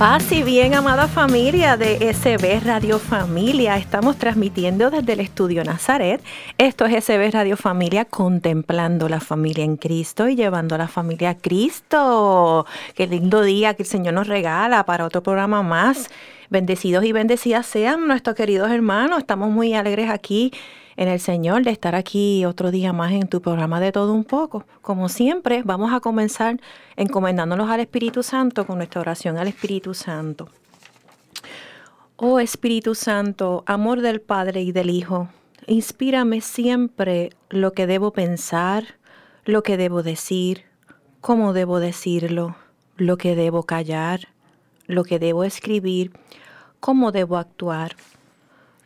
Paz y bien, amada familia de SB Radio Familia. Estamos transmitiendo desde el estudio Nazaret. Esto es SB Radio Familia, contemplando la familia en Cristo y llevando a la familia a Cristo. Qué lindo día que el Señor nos regala para otro programa más. Bendecidos y bendecidas sean nuestros queridos hermanos. Estamos muy alegres aquí en el Señor de estar aquí otro día más en tu programa de todo un poco. Como siempre, vamos a comenzar encomendándonos al Espíritu Santo con nuestra oración al Espíritu Santo. Oh Espíritu Santo, amor del Padre y del Hijo, inspírame siempre lo que debo pensar, lo que debo decir, cómo debo decirlo, lo que debo callar, lo que debo escribir, cómo debo actuar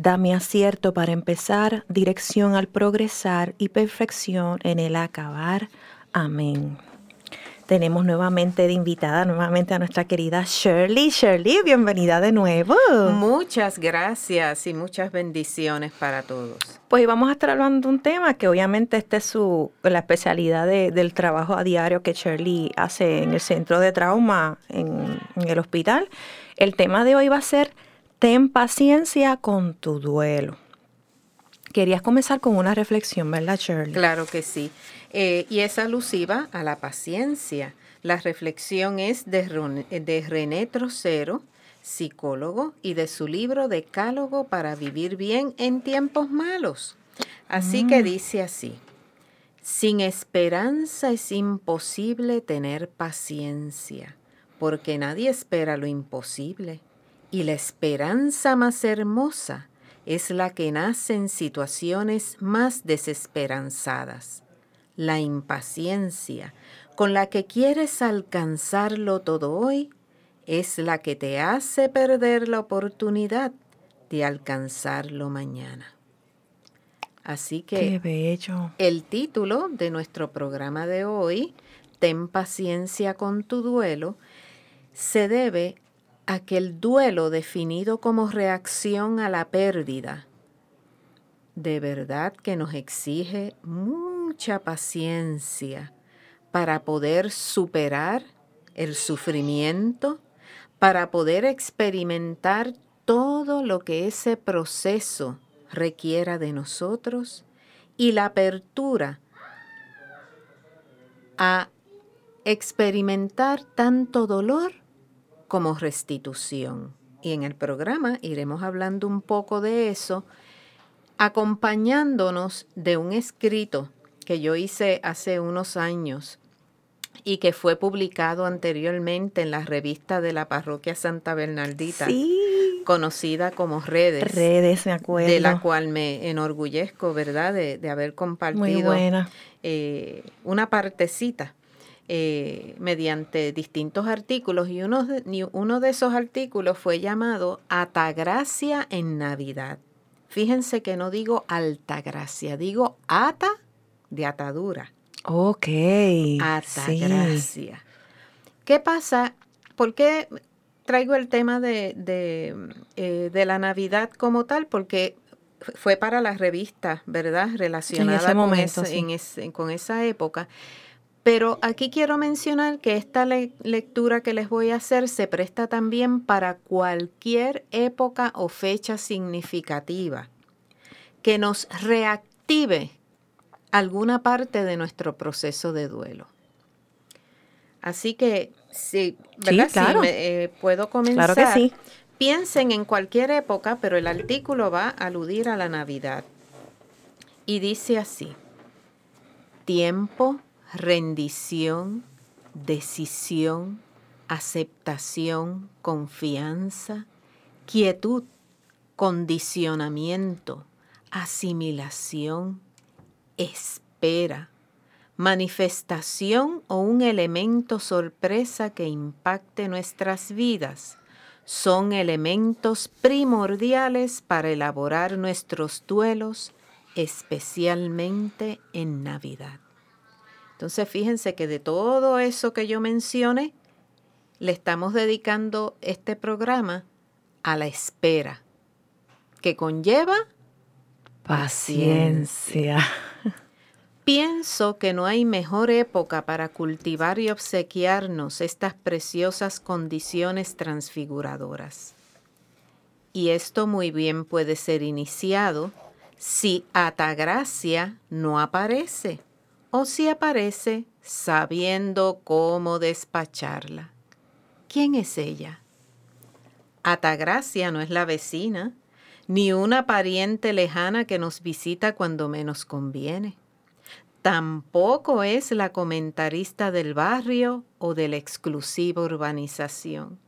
Dame acierto para empezar, dirección al progresar y perfección en el acabar. Amén. Tenemos nuevamente de invitada nuevamente a nuestra querida Shirley. Shirley, bienvenida de nuevo. Muchas gracias y muchas bendiciones para todos. Pues vamos a estar hablando de un tema que obviamente este es su, la especialidad del trabajo a diario que Shirley hace en el centro de trauma en el hospital. El tema de hoy va a ser ten paciencia con tu duelo. Querías comenzar con una reflexión, ¿verdad, Shirley? Claro que sí. Eh, y es alusiva a la paciencia. La reflexión es de, de René Trocero, psicólogo, y de su libro Decálogo para vivir bien en tiempos malos. Así que mm. dice así, sin esperanza es imposible tener paciencia, porque nadie espera lo imposible. Y la esperanza más hermosa es la que nace en situaciones más desesperanzadas. La impaciencia con la que quieres alcanzarlo todo hoy es la que te hace perder la oportunidad de alcanzarlo mañana. Así que el título de nuestro programa de hoy, Ten paciencia con tu duelo, se debe aquel duelo definido como reacción a la pérdida, de verdad que nos exige mucha paciencia para poder superar el sufrimiento, para poder experimentar todo lo que ese proceso requiera de nosotros y la apertura a experimentar tanto dolor como restitución. Y en el programa iremos hablando un poco de eso, acompañándonos de un escrito que yo hice hace unos años y que fue publicado anteriormente en la revista de la parroquia Santa Bernardita, conocida como Redes. Redes, me acuerdo. De la cual me enorgullezco, ¿verdad?, de, haber compartido eh, una partecita eh, mediante distintos artículos y uno de, uno de esos artículos fue llamado Atagracia en Navidad. Fíjense que no digo altagracia, digo ata de atadura. Ok. Atagracia. ¿Qué pasa? ¿Por qué traigo el tema de, de, eh, de, la Navidad como tal? Porque fue para la revista, ¿verdad? Relacionada con, con esa época. Pero aquí quiero mencionar que esta lectura que les voy a hacer se presta también para cualquier época o fecha significativa que nos reactive alguna parte de nuestro proceso de duelo. Así que, sí, ¿verdad? Sí, eh, puedo comenzar. Claro que sí. Piensen en cualquier época, pero el artículo va a aludir a la Navidad. Y dice así, tiempo rendición, decisión, aceptación, confianza, quietud, condicionamiento, asimilación, espera, manifestación o un elemento sorpresa que impacte nuestras vidas son elementos primordiales para elaborar nuestros duelos, especialmente en Navidad. Entonces fíjense que de todo eso que yo mencioné, le estamos dedicando este programa a la espera, que conlleva paciencia. Pienso que no hay mejor época para cultivar y obsequiarnos estas preciosas condiciones transfiguradoras. Y esto muy bien puede ser iniciado si Atagracia no aparece o si aparece sabiendo cómo despacharla. ¿Quién es ella? Atagracia no es la vecina, ni una pariente lejana que nos visita cuando menos conviene. Tampoco es la comentarista del barrio o de la exclusiva urbanización.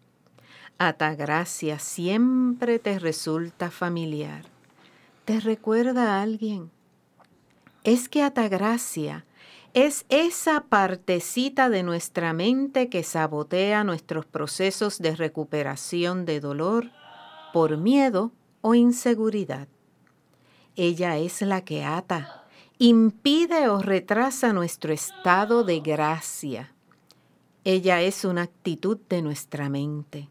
Atagracia siempre te resulta familiar. ¿Te recuerda a alguien? Es que Atagracia es esa partecita de nuestra mente que sabotea nuestros procesos de recuperación de dolor por miedo o inseguridad. Ella es la que ata, impide o retrasa nuestro estado de gracia. Ella es una actitud de nuestra mente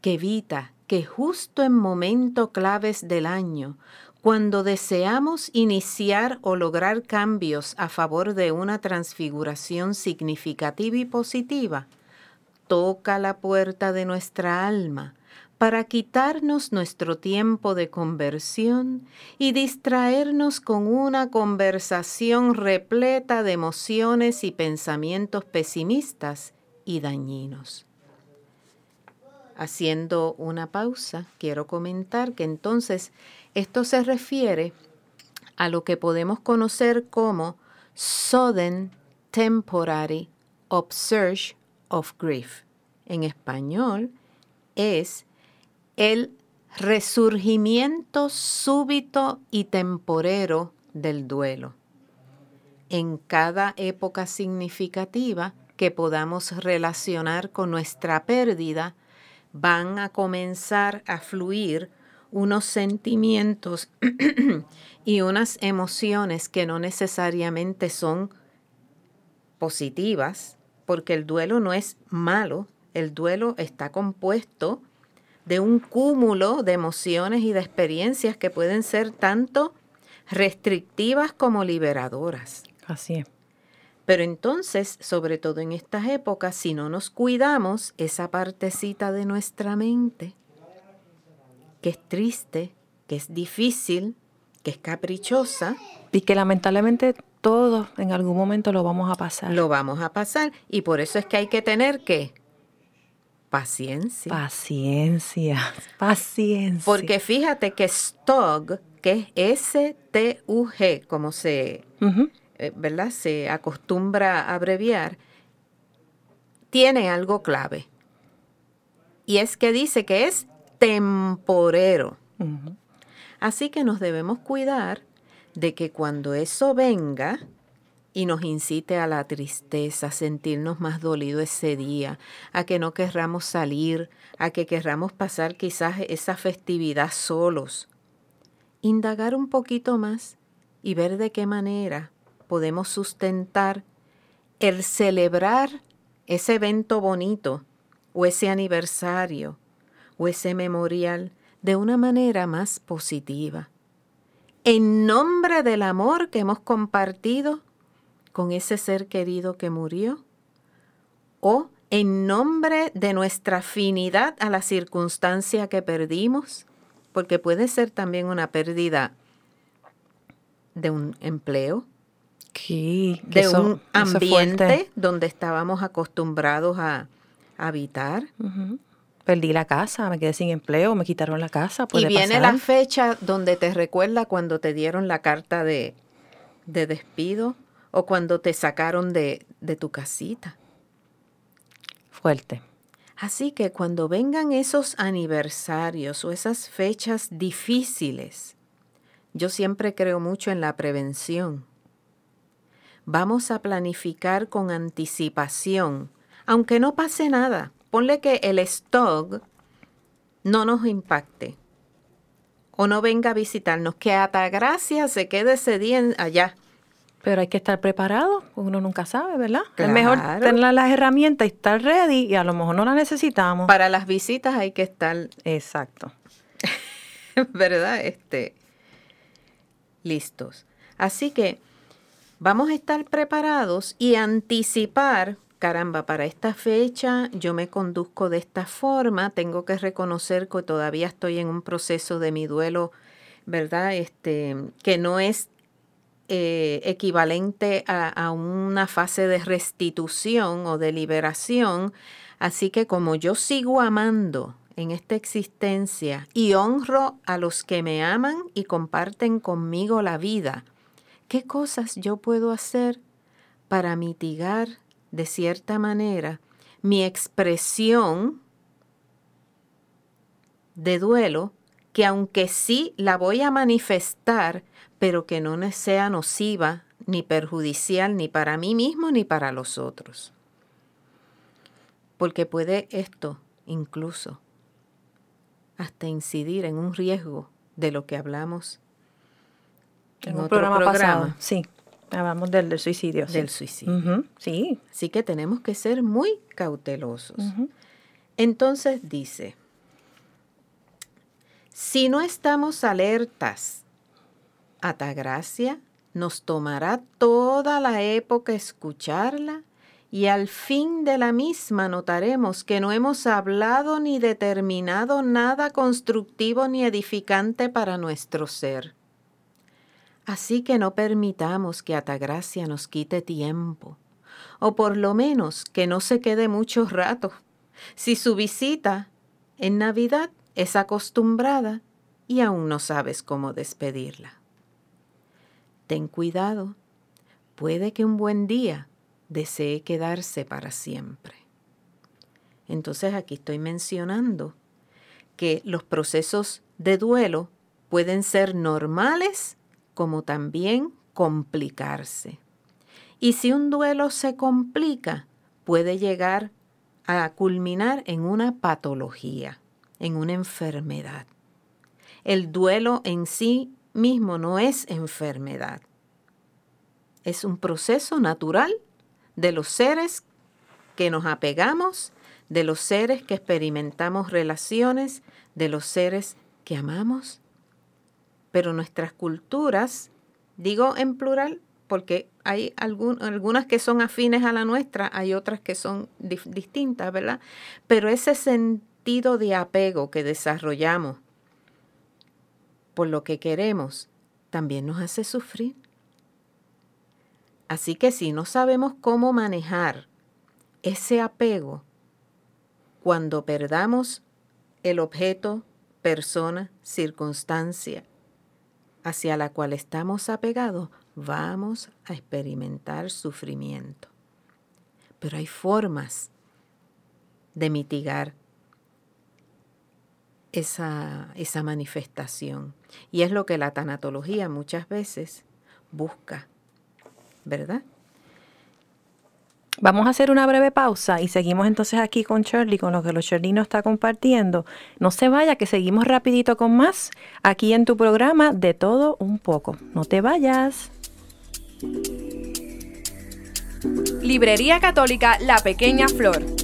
que evita que justo en momentos claves del año, cuando deseamos iniciar o lograr cambios a favor de una transfiguración significativa y positiva, toca la puerta de nuestra alma para quitarnos nuestro tiempo de conversión y distraernos con una conversación repleta de emociones y pensamientos pesimistas y dañinos. Haciendo una pausa, quiero comentar que entonces esto se refiere a lo que podemos conocer como sudden temporary upsurge of grief. En español es el resurgimiento súbito y temporero del duelo. En cada época significativa que podamos relacionar con nuestra pérdida, van a comenzar a fluir unos sentimientos y unas emociones que no necesariamente son positivas, porque el duelo no es malo, el duelo está compuesto de un cúmulo de emociones y de experiencias que pueden ser tanto restrictivas como liberadoras. Así es. Pero entonces, sobre todo en estas épocas, si no nos cuidamos esa partecita de nuestra mente, que es triste, que es difícil, que es caprichosa. Y que lamentablemente todos en algún momento lo vamos a pasar. Lo vamos a pasar. Y por eso es que hay que tener que paciencia. Paciencia, paciencia. Porque fíjate que STUG, que es S-T-U-G, como se, eh, ¿verdad? se acostumbra a abreviar, tiene algo clave. Y es que dice que es temporero. Así que nos debemos cuidar de que cuando eso venga y nos incite a la tristeza, a sentirnos más dolidos ese día, a que no querramos salir, a que querramos pasar quizás esa festividad solos, indagar un poquito más y ver de qué manera podemos sustentar el celebrar ese evento bonito o ese aniversario o ese memorial de una manera más positiva. En nombre del amor que hemos compartido con ese ser querido que murió o en nombre de nuestra afinidad a la circunstancia que perdimos, porque puede ser también una pérdida de un empleo, de un ambiente donde estábamos acostumbrados a habitar perdí la casa, me quedé sin empleo, me quitaron la casa. Y viene la fecha donde te recuerda cuando te dieron la carta de, de despido o cuando te sacaron de, de tu casita. Fuerte. Así que cuando vengan esos aniversarios o esas fechas difíciles, yo siempre creo mucho en la prevención. Vamos a planificar con anticipación, aunque no pase nada. Ponle que el stock no nos impacte o no venga a visitarnos, que hasta gracias se quede ese día allá. Pero hay que estar preparado, uno nunca sabe, ¿verdad? Es mejor tener las herramientas y estar ready y a lo mejor no las necesitamos. Para las visitas hay que estar exacto. ¿Verdad? Este listos. Así que vamos a estar preparados y anticipar, caramba, para esta fecha yo me conduzco de esta forma, tengo que reconocer que todavía estoy en un proceso de mi duelo, ¿verdad? Este, que no es eh, equivalente a, una fase de restitución o de liberación. Así que como yo sigo amando en esta existencia y honro a los que me aman y comparten conmigo la vida, ¿qué cosas yo puedo hacer para mitigar de cierta manera mi expresión de duelo, que aunque sí la voy a manifestar, pero que no sea nociva ni perjudicial ni para mí mismo ni para los otros. Porque puede esto incluso hasta incidir en un riesgo de lo que hablamos en, otro programa, Pasado. Sí, hablamos del, suicidio. Del suicidio. Sí. Así que tenemos que ser muy cautelosos. Entonces dice, si no estamos alertas Atagracia, nos tomará toda la época escucharla y al fin de la misma notaremos que no hemos hablado ni determinado nada constructivo ni edificante para nuestro ser. Así que no permitamos que Atagracia nos quite tiempo, o por lo menos que no se quede mucho rato. Si su visita en Navidad es acostumbrada y aún no sabes cómo despedirla ten cuidado, puede que un buen día desee quedarse para siempre. Entonces aquí estoy mencionando que los procesos de duelo pueden ser normales como también complicarse. Y si un duelo se complica, puede llegar a culminar en una patología, en una enfermedad. El duelo en sí mismo no es enfermedad. Es un proceso natural de los seres que nos apegamos, de los seres que experimentamos relaciones, de los seres que amamos. Pero nuestras culturas, digo en plural porque hay algunas que son afines a la nuestra, hay otras que son distintas, ¿verdad? Pero ese sentido de apego que desarrollamos por lo que queremos también nos hace sufrir. Así que si no sabemos cómo manejar ese apego, cuando perdamos el objeto, persona, circunstancia hacia la cual estamos apegados, vamos a experimentar sufrimiento. Pero hay formas de mitigar esa, esa manifestación. Y es lo que la tanatología muchas veces busca, ¿verdad? Vamos a hacer una breve pausa y seguimos entonces aquí con Shirley, con lo que los Shirley nos está compartiendo. No se vaya, que seguimos rapidito con más aquí en tu programa de todo un poco. No te vayas. Librería Católica La Pequeña Flor.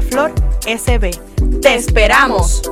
Flor SB. ¡Te esperamos!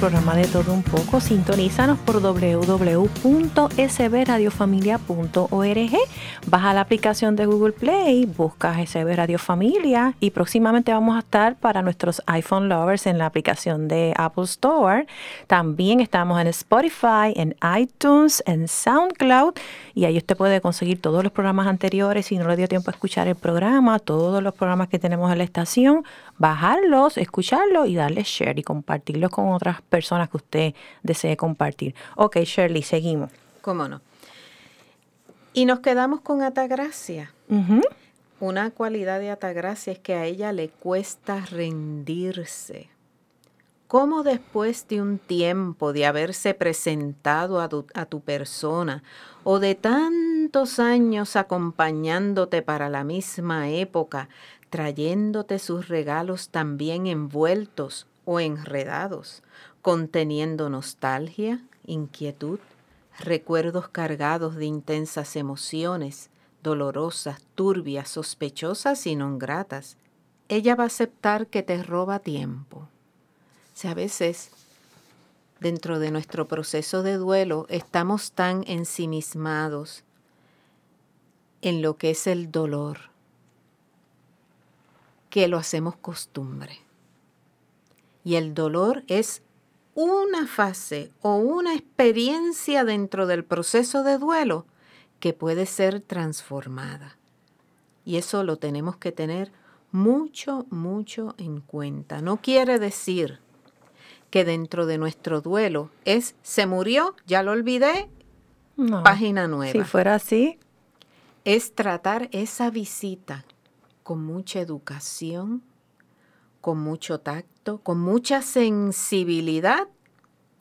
Programa de todo un poco. Sintonízanos por www.sbradiofamilia.org. Baja la aplicación de Google Play, busca SB Radio Familia y próximamente vamos a estar para nuestros iPhone lovers en la aplicación de Apple Store. También estamos en Spotify, en iTunes, en SoundCloud y ahí usted puede conseguir todos los programas anteriores si no le dio tiempo a escuchar el programa, todos los programas que tenemos en la estación, bajarlos, escucharlos y darle share y compartirlos con otras personas que usted desee compartir. Ok, Shirley, seguimos. ¿Cómo no? Y nos quedamos con Atagracia. Una cualidad de Atagracia es que a ella le cuesta rendirse. ¿Cómo después de un tiempo de haberse presentado a tu, a tu, persona o de tantos años acompañándote para la misma época, trayéndote sus regalos también envueltos o enredados, conteniendo nostalgia, inquietud, recuerdos cargados de intensas emociones, dolorosas, turbias, sospechosas y no gratas. Ella va a aceptar que te roba tiempo. Si a veces dentro de nuestro proceso de duelo estamos tan ensimismados en lo que es el dolor que lo hacemos costumbre. Y el dolor es una fase o una experiencia dentro del proceso de duelo que puede ser transformada. Y eso lo tenemos que tener mucho, mucho en cuenta. No quiere decir que dentro de nuestro duelo es se murió, ya lo olvidé, página nueva. Si fuera así. Es tratar esa visita con mucha educación, con mucho tacto, con mucha sensibilidad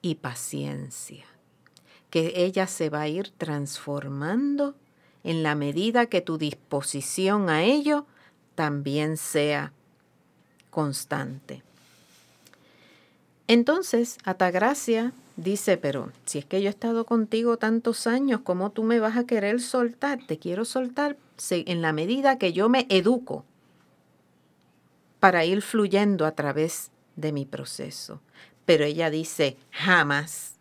y paciencia, que ella se va a ir transformando en la medida que tu disposición a ello también sea constante. Entonces, Atagracia dice, pero si es que yo he estado contigo tantos años, ¿cómo tú me vas a querer soltar? Te quiero soltar en la medida que yo me educo para ir fluyendo a través de mi proceso. Pero ella dice, jamás.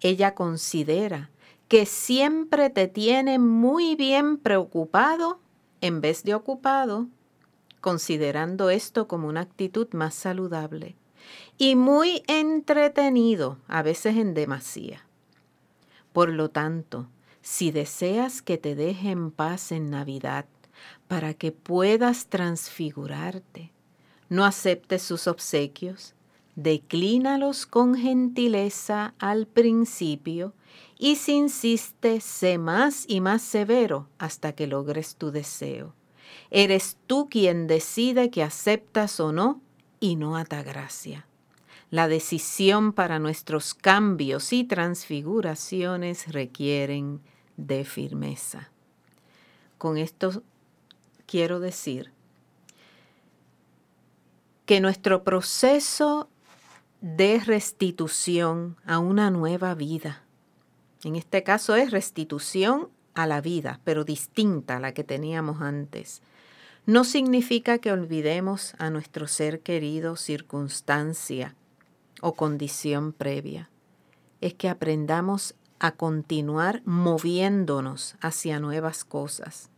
Ella considera que siempre te tiene muy bien preocupado en vez de ocupado, considerando esto como una actitud más saludable y muy entretenido, a veces en demasía. Por lo tanto, si deseas que te deje en paz en Navidad para que puedas transfigurarte, no aceptes sus obsequios, declínalos con gentileza al principio y si insiste, sé más y más severo hasta que logres tu deseo. Eres tú quien decide que aceptas o no y no gracia. La decisión para nuestros cambios y transfiguraciones requieren de firmeza. Con esto quiero decir que nuestro proceso de restitución a una nueva vida, en este caso es restitución a la vida, pero distinta a la que teníamos antes, no significa que olvidemos a nuestro ser querido circunstancia o condición previa. Es que aprendamos a continuar moviéndonos hacia nuevas cosas.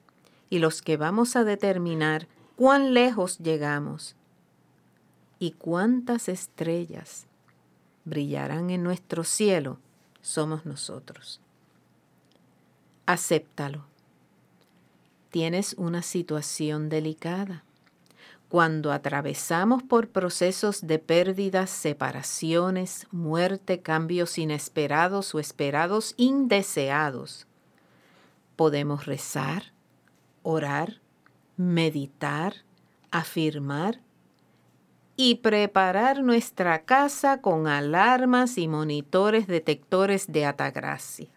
Y los que vamos a determinar cuán lejos llegamos y cuántas estrellas brillarán en nuestro cielo somos nosotros. Acéptalo. Tienes una situación delicada. Cuando atravesamos por procesos de pérdidas, separaciones, muerte, cambios inesperados o esperados indeseados, podemos rezar, orar, meditar, afirmar y preparar nuestra casa con alarmas y monitores detectores de atagracia.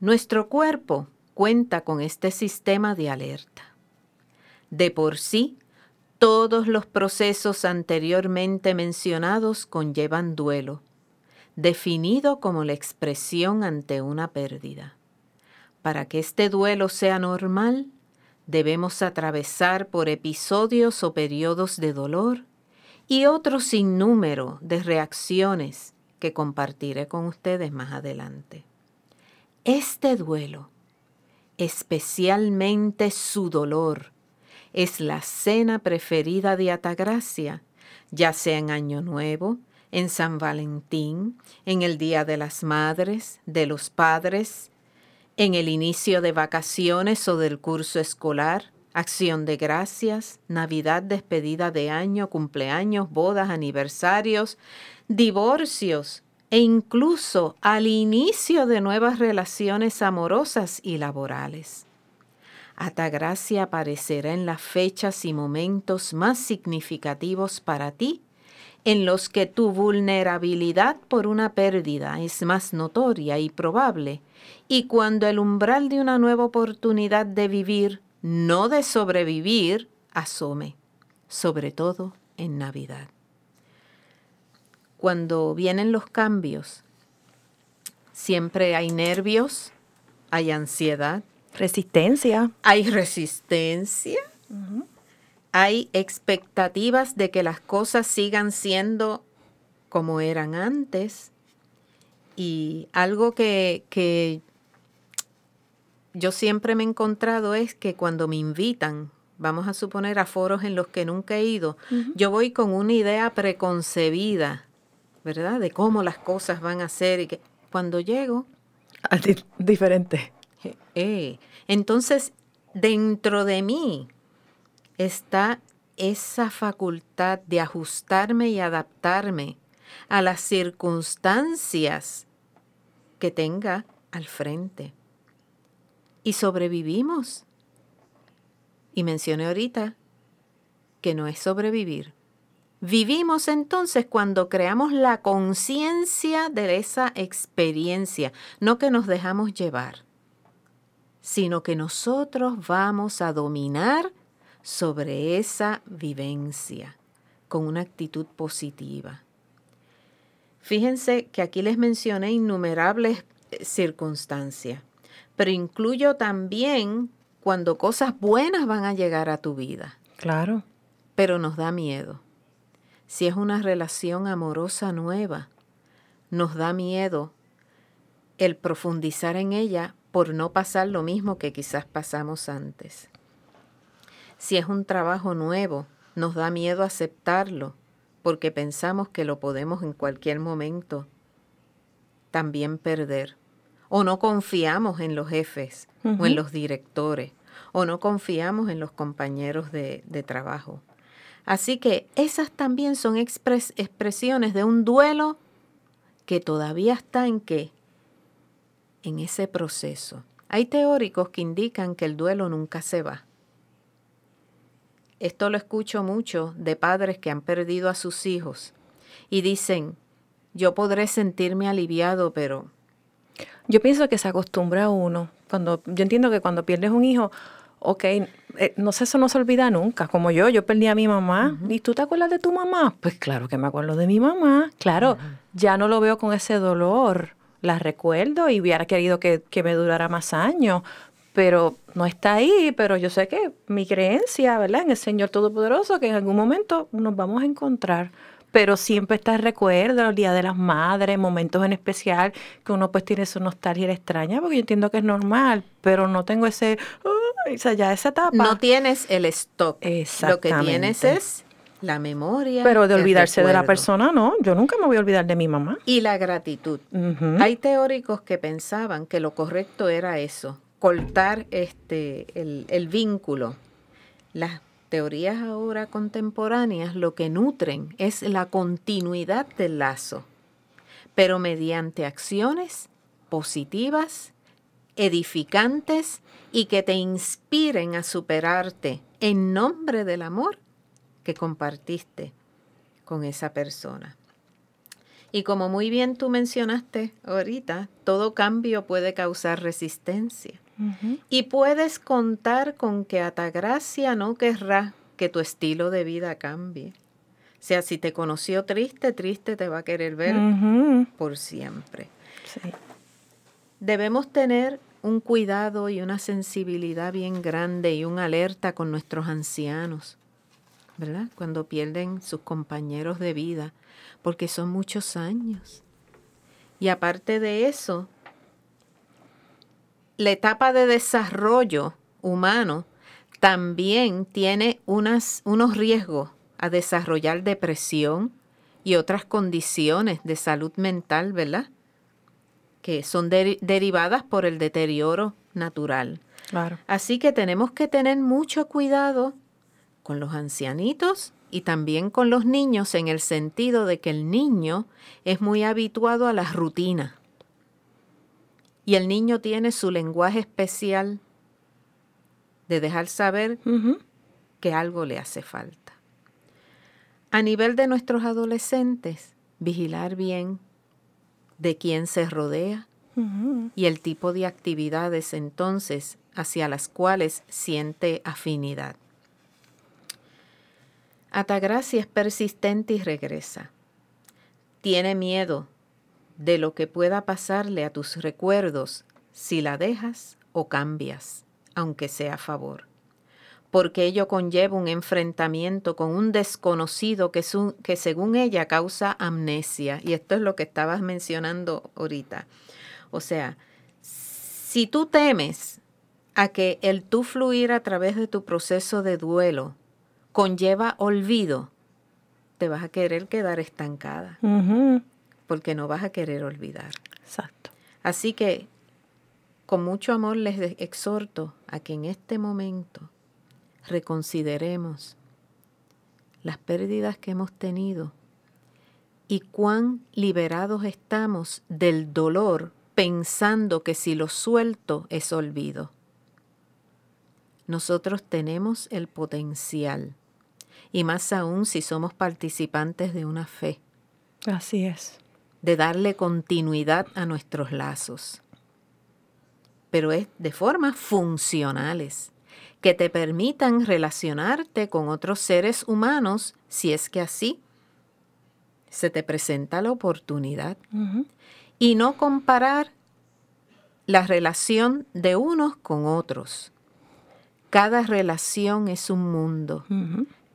Nuestro cuerpo cuenta con este sistema de alerta. De por sí, todos los procesos anteriormente mencionados conllevan duelo, definido como la expresión ante una pérdida. Para que este duelo sea normal, debemos atravesar por episodios o periodos de dolor y otro sinnúmero de reacciones que compartiré con ustedes más adelante. Este duelo, especialmente su dolor, es la cena preferida de Atagracia, ya sea en Año Nuevo, en San Valentín, en el Día de las Madres, de los Padres, en el inicio de vacaciones o del curso escolar, acción de gracias, Navidad, despedida de año, cumpleaños, bodas, aniversarios, divorcios e incluso al inicio de nuevas relaciones amorosas y laborales. Atagracia aparecerá en las fechas y momentos más significativos para ti en los que tu vulnerabilidad por una pérdida es más notoria y probable, y cuando el umbral de una nueva oportunidad de vivir, no de sobrevivir, asome, sobre todo en Navidad. Cuando vienen los cambios, siempre hay nervios, hay ansiedad. Resistencia. Hay resistencia hay expectativas de que las cosas sigan siendo como eran antes. Y algo que, yo siempre me he encontrado es que cuando me invitan, vamos a suponer a foros en los que nunca he ido, yo voy con una idea preconcebida, ¿verdad? De cómo las cosas van a ser y que cuando llego... Diferente. Eh, entonces, dentro de mí está esa facultad de ajustarme y adaptarme a las circunstancias que tenga al frente. Y sobrevivimos. Y mencioné ahorita que no es sobrevivir. Vivimos entonces cuando creamos la conciencia de esa experiencia, no que nos dejamos llevar, sino que nosotros vamos a dominar sobre esa vivencia con una actitud positiva. Fíjense que aquí les mencioné innumerables eh, circunstancias, pero incluyo también cuando cosas buenas van a llegar a tu vida. Claro. Pero nos da miedo. Si es una relación amorosa nueva, nos da miedo el profundizar en ella por no pasar lo mismo que quizás pasamos antes. Si es un trabajo nuevo, nos da miedo aceptarlo porque pensamos que lo podemos en cualquier momento también perder. O no confiamos en los jefes o en los directores o no confiamos en los compañeros de, trabajo. Así que esas también son expresiones de un duelo que todavía está en qué? En ese proceso. Hay teóricos que indican que el duelo nunca se va. Esto lo escucho mucho de padres que han perdido a sus hijos y dicen, yo podré sentirme aliviado, pero... Yo pienso que se acostumbra uno. Cuando, yo entiendo que cuando pierdes un hijo, ok, eh, no sé, eso no se olvida nunca. Como yo, yo perdí a mi mamá. ¿Y tú te acuerdas de tu mamá? Pues claro que me acuerdo de mi mamá. Claro, ya no lo veo con ese dolor. La recuerdo y hubiera querido que, que me durara más años pero no está ahí, pero yo sé que mi creencia, ¿verdad? En el Señor Todopoderoso, que en algún momento nos vamos a encontrar. Pero siempre está el recuerdo, el Día de las Madres, momentos en especial, que uno pues tiene su nostalgia extraña, porque yo entiendo que es normal, pero no tengo ese, o sea, ya esa etapa. No tienes el stock. Lo que tienes es la memoria. Pero de olvidarse de la persona, no. Yo nunca me voy a olvidar de mi mamá. Y la gratitud. Hay teóricos que pensaban que lo correcto era eso, cortar este, el, vínculo. Las teorías ahora contemporáneas lo que nutren es la continuidad del lazo, pero mediante acciones positivas, edificantes y que te inspiren a superarte en nombre del amor que compartiste con esa persona. Y como muy bien tú mencionaste ahorita, todo cambio puede causar resistencia. Y puedes contar con que Atagracia no querrá que tu estilo de vida cambie. O sea, si te conoció triste, triste te va a querer ver por siempre. Debemos tener un cuidado y una sensibilidad bien grande y un alerta con nuestros ancianos. ¿Verdad? Cuando pierden sus compañeros de vida, porque son muchos años. Y aparte de eso, la etapa de desarrollo humano también tiene unas, unos riesgos a desarrollar depresión y otras condiciones de salud mental, ¿verdad? Que son derivadas por el deterioro natural. Claro. Así que tenemos que tener mucho cuidado con los ancianitos y también con los niños en el sentido de que el niño es muy habituado a las rutinas. Y el niño tiene su lenguaje especial de dejar saber que algo le hace falta. A nivel de nuestros adolescentes, vigilar bien de quién se rodea y el tipo de actividades entonces hacia las cuales siente afinidad. Atagracia es persistente y regresa. Tiene miedo de lo que pueda pasarle a tus recuerdos si la dejas o cambias, aunque sea a favor. Porque ello conlleva un enfrentamiento con un desconocido que, que según ella causa amnesia. Y esto es lo que estabas mencionando ahorita. O sea, si tú temes a que el tú fluir a través de tu proceso de duelo conlleva olvido, te vas a querer quedar estancada. Porque no vas a querer olvidar. Exacto. Así que con mucho amor les exhorto a que en este momento reconsideremos las pérdidas que hemos tenido y cuán liberados estamos del dolor pensando que si lo suelto es olvido nosotros tenemos el potencial, y más aún si somos participantes de una fe. Así es. De darle continuidad a nuestros lazos. Pero es de formas funcionales, que te permitan relacionarte con otros seres humanos si es que así se te presenta la oportunidad. Y no comparar la relación de unos con otros cada relación es un mundo,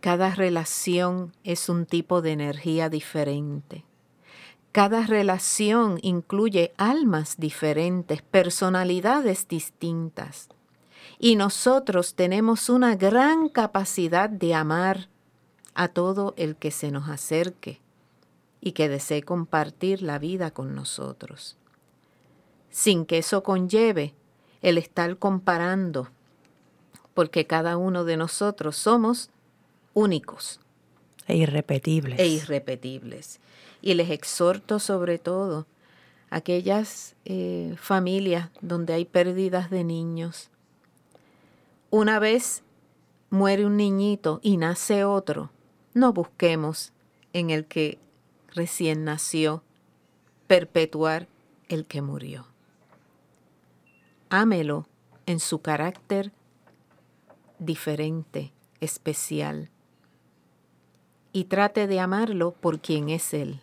cada relación es un tipo de energía diferente. Cada relación incluye almas diferentes, personalidades distintas. Y nosotros tenemos una gran capacidad de amar a todo el que se nos acerque y que desee compartir la vida con nosotros. Sin que eso conlleve el estar comparando porque cada uno de nosotros somos únicos. E irrepetibles. E irrepetibles. Y les exhorto sobre todo a aquellas eh, familias donde hay pérdidas de niños. Una vez muere un niñito y nace otro, no busquemos en el que recién nació perpetuar el que murió. Ámelo en su carácter diferente, especial. Y trate de amarlo por quien es Él.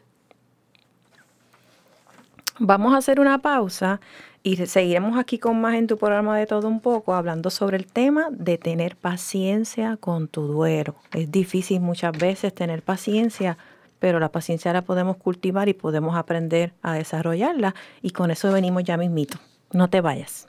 Vamos a hacer una pausa y seguiremos aquí con más en tu programa de todo un poco, hablando sobre el tema de tener paciencia con tu duelo. Es difícil muchas veces tener paciencia, pero la paciencia la podemos cultivar y podemos aprender a desarrollarla y con eso venimos ya mismito. No te vayas.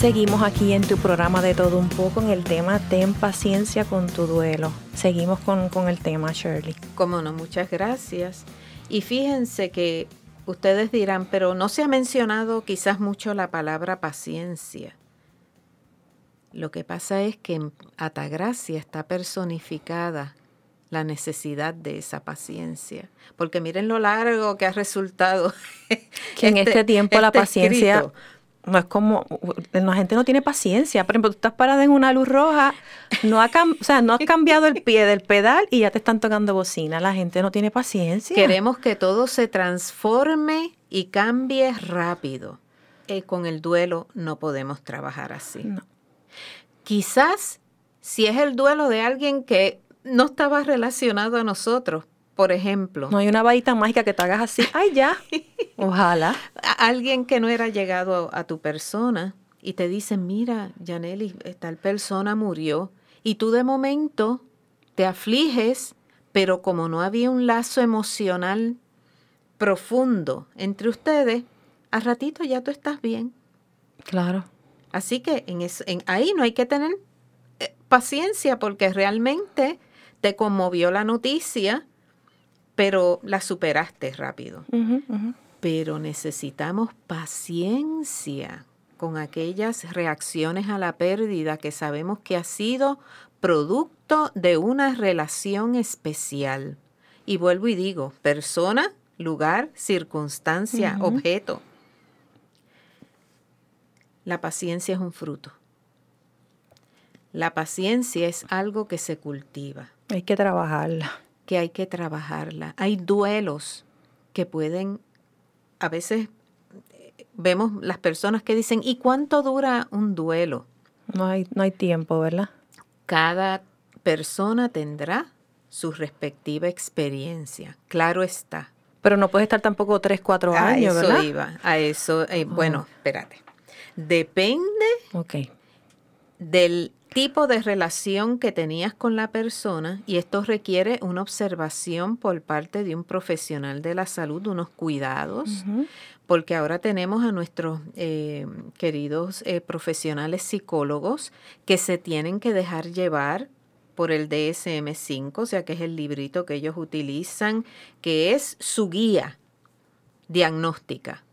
Seguimos aquí en tu programa de todo un poco en el tema Ten paciencia con tu duelo. Seguimos con, el tema, Shirley. Cómo no, muchas gracias. Y fíjense que ustedes dirán, pero no se ha mencionado quizás mucho la palabra paciencia. Lo que pasa es que en Atagracia está personificada la necesidad de esa paciencia. Porque miren lo largo que ha resultado. Que en este, este tiempo la este paciencia no es como, la gente no tiene paciencia. Por ejemplo, tú estás parada en una luz roja, no, ha o sea, no has cambiado el pie del pedal y ya te están tocando bocina. La gente no tiene paciencia. Queremos que todo se transforme y cambie rápido. Eh, con el duelo no podemos trabajar así. Quizás si es el duelo de alguien que no estaba relacionado a nosotros, por ejemplo. No hay una varita mágica que te hagas así, ay ya, ojalá. Alguien que no era llegado a, tu persona y te dice, mira, Janely, tal persona murió, y tú de momento te afliges, pero como no había un lazo emocional profundo entre ustedes, a ratito ya tú estás bien. Claro. Así que en, en ahí no hay que tener eh, paciencia porque realmente te conmovió la noticia, pero la superaste rápido. Pero necesitamos paciencia con aquellas reacciones a la pérdida que sabemos que ha sido producto de una relación especial. Y vuelvo y digo, persona, lugar, circunstancia, objeto. La paciencia es un fruto. La paciencia es algo que se cultiva. Hay que trabajarla. Que hay que trabajarla. Hay duelos que pueden, a veces vemos las personas que dicen, ¿y cuánto dura un duelo? No hay, no hay tiempo, ¿verdad? Cada persona tendrá su respectiva experiencia, claro está. Pero no puede estar tampoco tres, cuatro años, a eso Iba, a eso, eh, bueno, espérate. Depende okay. del tipo de relación que tenías con la persona y esto requiere una observación por parte de un profesional de la salud, unos cuidados, porque ahora tenemos a nuestros eh, queridos eh, profesionales psicólogos que se tienen que dejar llevar por el DSM5, o sea que es el librito que ellos utilizan, que es su guía diagnóstica.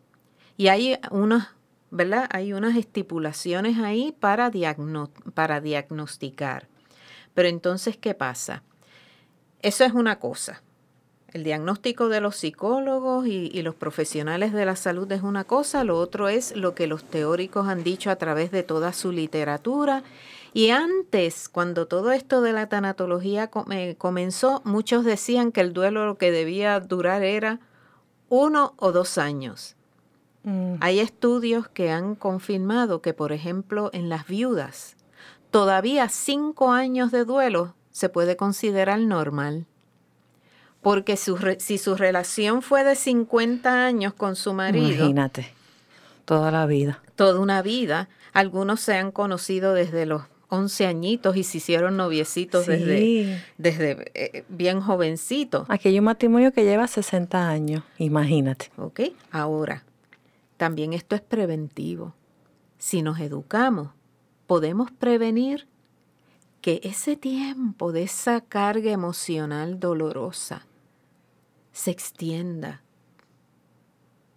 Y hay unos ¿verdad? Hay unas estipulaciones ahí para, para diagnosticar. Pero entonces, ¿qué pasa? Eso es una cosa. El diagnóstico de los psicólogos y, y, los profesionales de la salud es una cosa, lo otro es lo que los teóricos han dicho a través de toda su literatura. Y antes, cuando todo esto de la tanatología eh, comenzó, muchos decían que el duelo lo que debía durar era uno o dos años. Mm. Hay estudios que han confirmado que, por ejemplo, en las viudas, todavía cinco años de duelo se puede considerar normal. Porque si su relación fue de 50 años con su marido. Imagínate, toda la vida. Toda una vida. Algunos se han conocido desde los 11 añitos y se hicieron noviecitos desde, desde eh, bien jovencitos. Aquí hay un matrimonio que lleva 60 años, imagínate. Ok, ahora, también esto es preventivo. Si nos educamos, podemos prevenir que ese tiempo de esa carga emocional dolorosa se extienda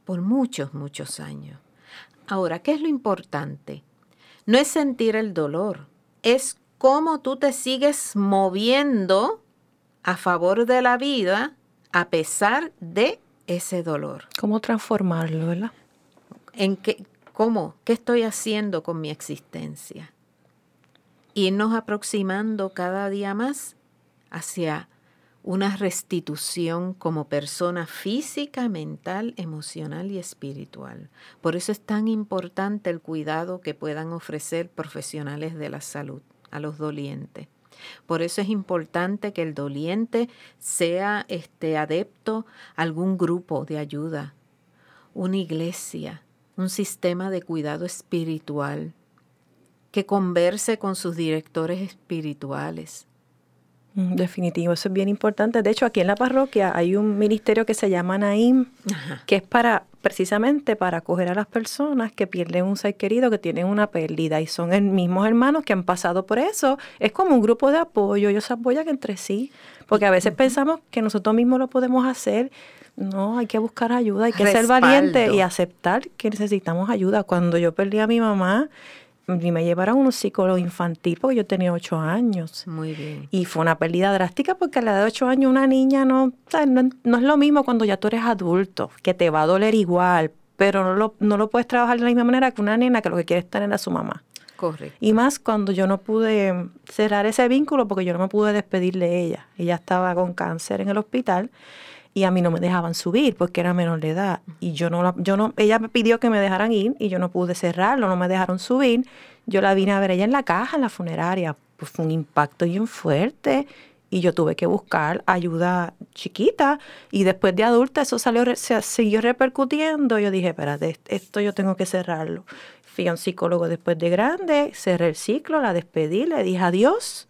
por muchos, muchos años. Ahora, ¿qué es lo importante? No es sentir el dolor, es cómo tú te sigues moviendo a favor de la vida a pesar de ese dolor. ¿Cómo transformarlo, verdad? En qué, cómo, qué estoy haciendo con mi existencia. Irnos aproximando cada día más hacia una restitución como persona física, mental, emocional y espiritual. Por eso es tan importante el cuidado que puedan ofrecer profesionales de la salud a los dolientes. Por eso es importante que el doliente sea este adepto a algún grupo de ayuda, una iglesia, un sistema de cuidado espiritual, que converse con sus directores espirituales. Mm, definitivo, eso es bien importante. De hecho, aquí en la parroquia hay un ministerio que se llama Naim, que es para precisamente para acoger a las personas que pierden un ser querido, que tienen una pérdida y son el mismos hermanos que han pasado por eso. Es como un grupo de apoyo, ellos se apoyan entre sí, porque a veces pensamos que nosotros mismos lo podemos hacer no, hay que buscar ayuda, hay que ser valiente y aceptar que necesitamos ayuda. Cuando yo perdí a mi mamá, ni me llevaron a un psicólogo infantil porque yo tenía ocho años. Muy bien. Y fue una pérdida drástica porque a la edad de ocho años una niña no, no, no, es lo mismo cuando ya tú eres adulto, que te va a doler igual, pero no lo, no lo puedes trabajar de la misma manera que una nena que lo que quiere es tener a su mamá. Correcto. Y más cuando yo no pude cerrar ese vínculo porque yo no me pude despedir de ella. Ella estaba con cáncer en el hospital y a mí no me dejaban subir porque era menor de edad y yo no yo no ella me pidió que me dejaran ir y yo no pude cerrarlo, no me dejaron subir. Yo la vine a ver ella en la caja en la funeraria. Pues fue un impacto bien fuerte y yo tuve que buscar ayuda chiquita y después de adulta eso salió se siguió repercutiendo. Yo dije, espérate, esto yo tengo que cerrarlo. Fui a un psicólogo después de grande, cerré el ciclo, la despedí, le dije adiós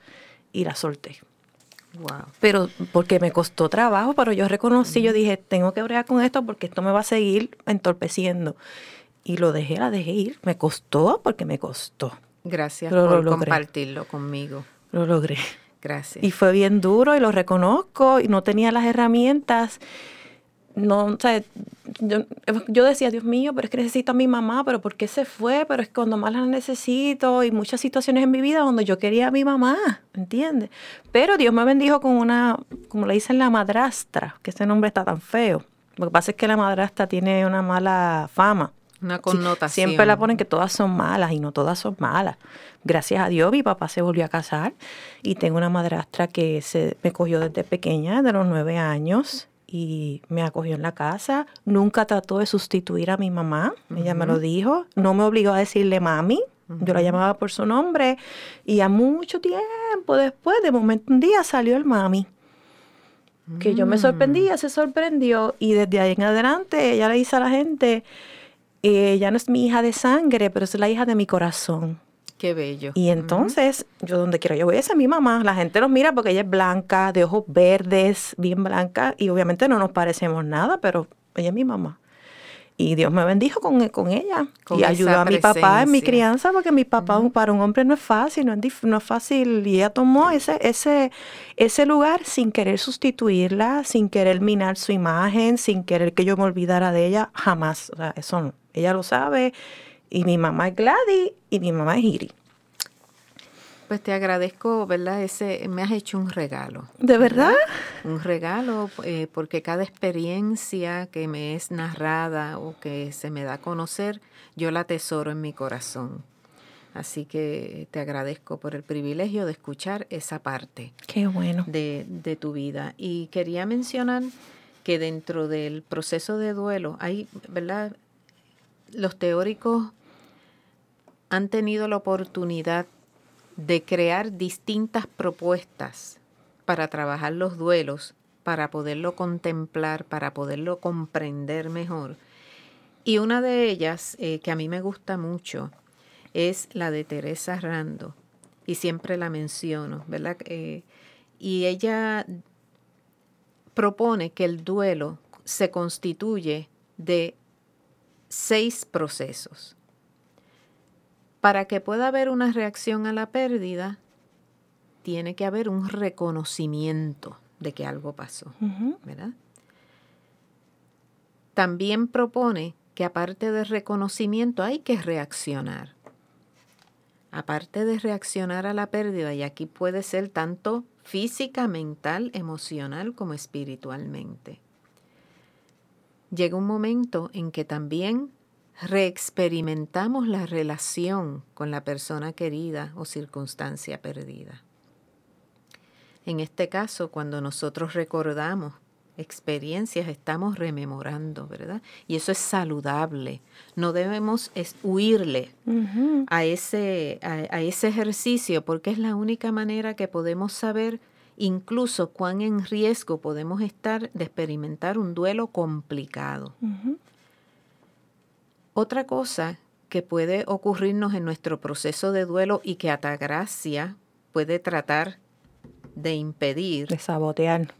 y la solté. Pero porque me costó trabajo, pero yo reconocí, yo dije, tengo que bregar con esto porque esto me va a seguir entorpeciendo. Y lo dejé, la dejé ir. Me costó porque me costó. Gracias por compartirlo conmigo. Lo logré. Gracias. Y fue bien duro y lo reconozco y no tenía las herramientas no, o sea, yo, decía, Dios mío, pero es que necesito a mi mamá, pero ¿por qué se fue? Pero es cuando más la necesito y muchas situaciones en mi vida donde yo quería a mi mamá, ¿entiendes? Pero Dios me bendijo con una, como le dicen la madrastra, que ese nombre está tan feo. Lo que pasa es que la madrastra tiene una mala fama. Una connotación. siempre la ponen que todas son malas y no todas son malas. Gracias a Dios mi papá se volvió a casar y tengo una madrastra que se me cogió desde pequeña, de los nueve años y me acogió en la casa. Nunca trató de sustituir a mi mamá, ella me lo dijo. No me obligó a decirle mami, yo la llamaba por su nombre. Y a mucho tiempo después, de momento un día salió el mami. Que yo me mm. sorprendía, se sorprendió. Y desde ahí en adelante ella le dice a la gente, ella no es mi hija de sangre, pero es la hija de mi corazón. Qué bello. Y entonces, yo donde quiero yo voy a mi mamá. La gente nos mira porque ella es blanca, de ojos verdes, bien blanca, y obviamente no nos parecemos nada, pero ella es mi mamá. Y Dios me bendijo con, con ella. y ayudó a mi papá en mi crianza, porque mi papá para un hombre no es fácil, no es, no es fácil. Y ella tomó ese, ese, ese lugar sin querer sustituirla, sin querer minar su imagen, sin querer que yo me olvidara de ella, jamás. O sea, eso no. Ella lo sabe y mi mamá es Gladys y mi mamá es Iri. Pues te agradezco, ¿verdad? Ese, me has hecho un regalo. ¿De verdad? Un regalo, eh, porque cada experiencia que me es narrada o que se me da a conocer, yo la tesoro en mi corazón. Así que te agradezco por el privilegio de escuchar esa parte. Qué bueno. De, de tu vida. Y quería mencionar que dentro del proceso de duelo hay, ¿verdad? Los teóricos han tenido la oportunidad de crear distintas propuestas para trabajar los duelos, para poderlo contemplar, para poderlo comprender mejor. Y una de ellas, eh, que a mí me gusta mucho, es la de Teresa Rando, y siempre la menciono, ¿verdad? Eh, y ella propone que el duelo se constituye de seis procesos. Para que pueda haber una reacción a la pérdida, tiene que haber un reconocimiento de que algo pasó, ¿verdad? También propone que aparte de reconocimiento hay que reaccionar. Aparte de reaccionar a la pérdida, y aquí puede ser tanto física, mental, emocional como espiritualmente. Llega un momento en que también reexperimentamos la relación con la persona querida o circunstancia perdida. En este caso, cuando nosotros recordamos experiencias, estamos rememorando, ¿verdad? Y eso es saludable. No debemos huirle a, ese, a ese ejercicio porque es la única manera que podemos saber incluso cuán en riesgo podemos estar de experimentar un duelo complicado. Otra cosa que puede ocurrirnos en nuestro proceso de duelo y que Atagracia puede tratar de impedir. De sabotear.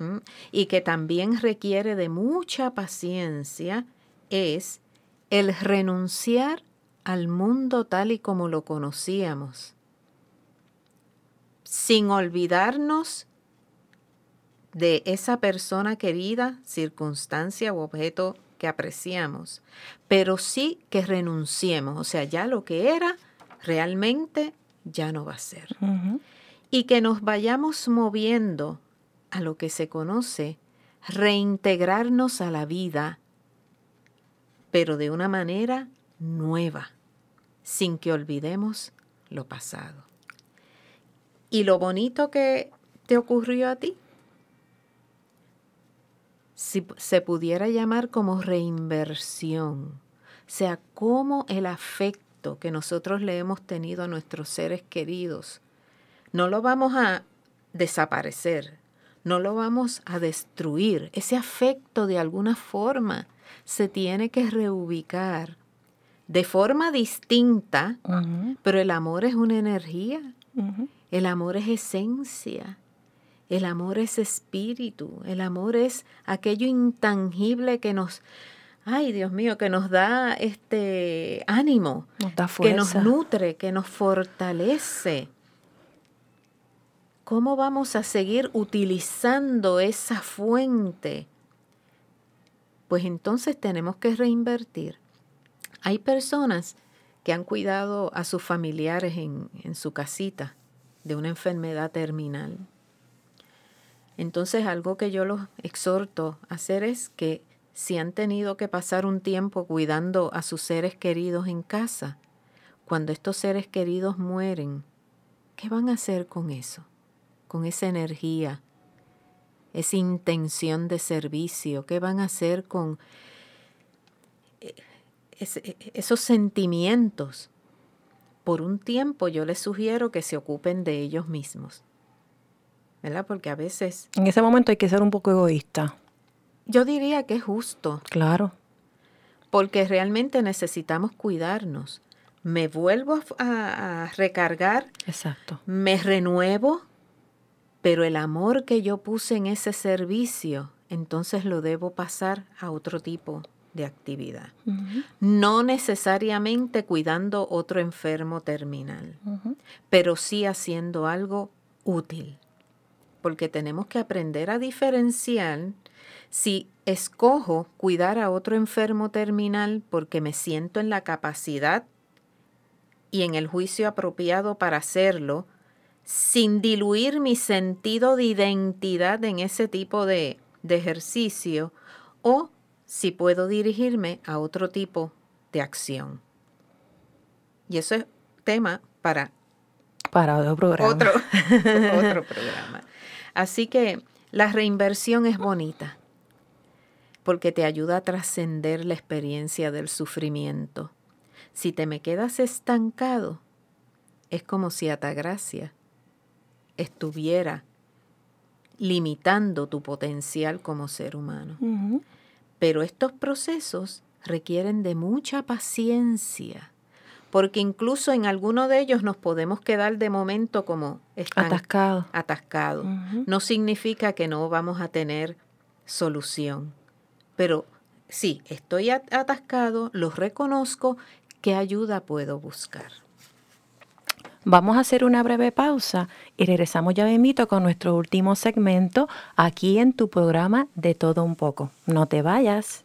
Y que también requiere de mucha paciencia es el renunciar al mundo tal y como lo conocíamos, sin olvidarnos de esa persona querida, circunstancia u objeto que apreciamos, pero sí que renunciemos, o sea, ya lo que era, realmente ya no va a ser. Y que nos vayamos moviendo a lo que se conoce reintegrarnos a la vida, pero de una manera nueva, sin que olvidemos lo pasado. Y lo bonito que te ocurrió a ti, si se pudiera llamar como reinversión, o sea, como el afecto que nosotros le hemos tenido a nuestros seres queridos, no lo vamos a desaparecer, no lo vamos a destruir. Ese afecto de alguna forma se tiene que reubicar de forma distinta, pero el amor es una energía, el amor es esencia, el amor es espíritu, el amor es aquello intangible que nos, ay Dios mío, que nos da este ánimo, que nos nutre, que nos fortalece. ¿Cómo vamos a seguir utilizando esa fuente? Pues entonces tenemos que reinvertir. Hay personas que han cuidado a sus familiares en, en su casita de una enfermedad terminal. Entonces algo que yo los exhorto a hacer es que si han tenido que pasar un tiempo cuidando a sus seres queridos en casa, cuando estos seres queridos mueren, ¿qué van a hacer con eso? con esa energía, esa intención de servicio? ¿Qué van a hacer con eh, eh, esos sentimientos? Por un tiempo yo les sugiero que se ocupen de ellos mismos. ¿Verdad? Porque a veces... En ese momento hay que ser un poco egoísta. Yo diría que es justo. Claro. Porque realmente necesitamos cuidarnos. Me vuelvo a, a recargar. Exacto. Me renuevo pero el amor que yo puse en ese servicio, entonces lo debo pasar a otro tipo de actividad. No necesariamente cuidando otro enfermo terminal, pero sí haciendo algo útil. Porque tenemos que aprender a diferenciar si escojo cuidar a otro enfermo terminal porque me siento en la capacidad y en el juicio apropiado para hacerlo, sin diluir mi sentido de identidad en ese tipo de, ejercicio o si puedo dirigirme a otro tipo de acción. Y eso es tema para, para otro programa. Otro, otro programa. Así que la reinversión es bonita porque te ayuda a trascender la experiencia del sufrimiento. Si te me quedas estancado, es como si Atagracia estuviera limitando tu potencial como ser humano. Pero estos procesos requieren de mucha paciencia, porque incluso en alguno de ellos nos podemos quedar de momento como atascados. Atascado. No significa que no vamos a tener solución, pero sí, estoy atascado, lo reconozco, ¿qué ayuda puedo buscar? Vamos a hacer una breve pausa y regresamos ya invito con nuestro último segmento aquí en tu programa de todo un poco. No te vayas.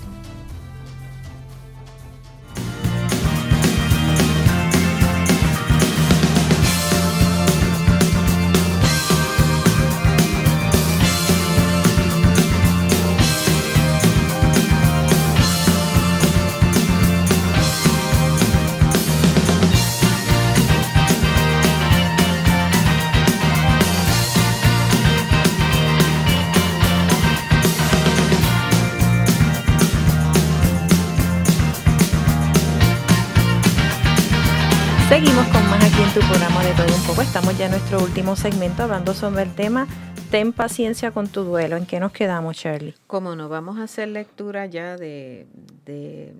Ya nuestro último segmento hablando sobre el tema Ten paciencia con tu duelo. ¿En qué nos quedamos, Shirley? Como no, vamos a hacer lectura ya de, de,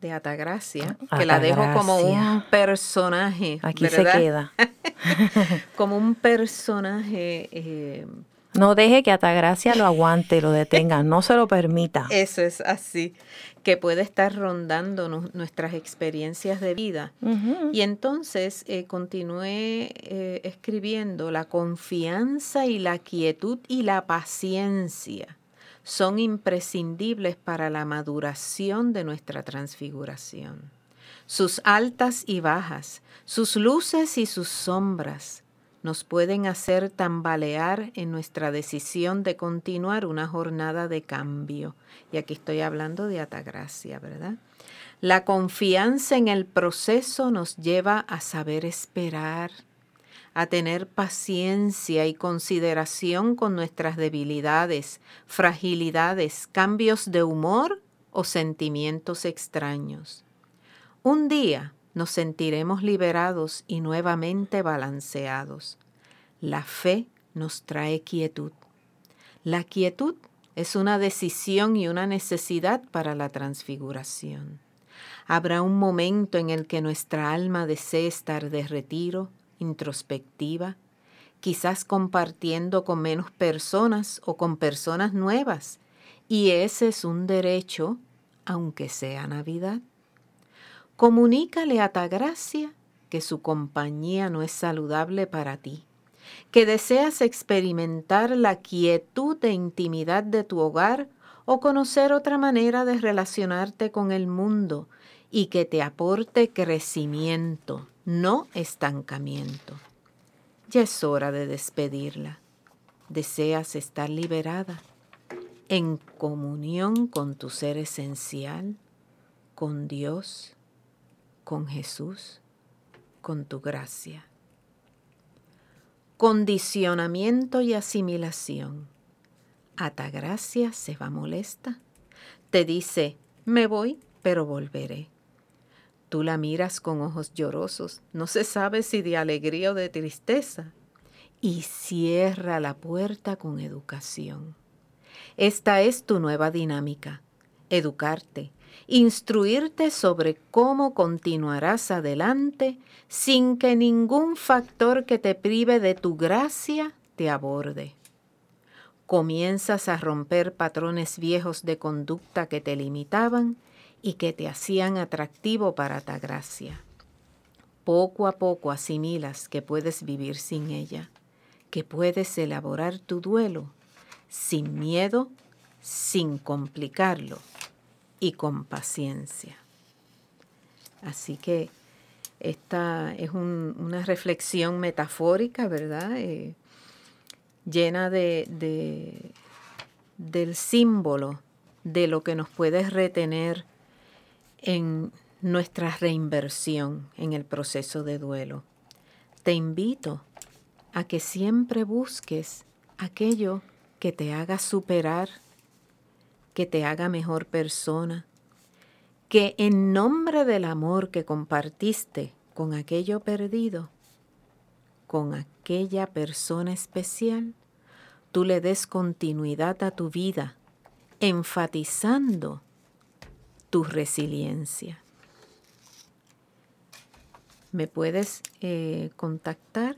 de Atagracia, que la dejo como un personaje. Aquí se queda. como un personaje eh, no deje que Atagracia lo aguante, lo detenga, no se lo permita. Eso es así, que puede estar rondando nuestras experiencias de vida. Y entonces eh, continué eh, escribiendo, la confianza y la quietud y la paciencia son imprescindibles para la maduración de nuestra transfiguración. Sus altas y bajas, sus luces y sus sombras, nos pueden hacer tambalear en nuestra decisión de continuar una jornada de cambio. Y aquí estoy hablando de atagracia, ¿verdad? La confianza en el proceso nos lleva a saber esperar, a tener paciencia y consideración con nuestras debilidades, fragilidades, cambios de humor o sentimientos extraños. Un día nos sentiremos liberados y nuevamente balanceados. La fe nos trae quietud. La quietud es una decisión y una necesidad para la transfiguración. Habrá un momento en el que nuestra alma desee estar de retiro, introspectiva, quizás compartiendo con menos personas o con personas nuevas, y ese es un derecho, aunque sea Navidad. Comunícale a Tagracia que su compañía no es saludable para ti, que deseas experimentar la quietud e intimidad de tu hogar o conocer otra manera de relacionarte con el mundo y que te aporte crecimiento, no estancamiento. Ya es hora de despedirla. Deseas estar liberada, en comunión con tu ser esencial, con Dios, con Jesús, con tu gracia. Condicionamiento y asimilación. Atagracia se va molesta. Te dice, me voy, pero volveré. Tú la miras con ojos llorosos, no se sabe si de alegría o de tristeza, y cierra la puerta con educación. Esta es tu nueva dinámica, educarte, instruirte sobre cómo continuarás adelante sin que ningún factor que te prive de tu gracia te aborde. Comienzas a romper patrones viejos de conducta que te limitaban y que te hacían atractivo para ta gracia. Poco a poco asimilas que puedes vivir sin ella, que puedes elaborar tu duelo sin miedo, sin complicarlo y con paciencia. Así que esta es una reflexión metafórica, ¿verdad? Eh, llena de, del símbolo de lo que nos puede retener en nuestra reinversión en el proceso de duelo. Te invito a que siempre busques aquello que te haga superar que te haga mejor persona, que en nombre del amor que compartiste con aquello perdido, con aquella persona especial, tú le des continuidad a tu vida, enfatizando tu resiliencia. Me puedes eh, contactar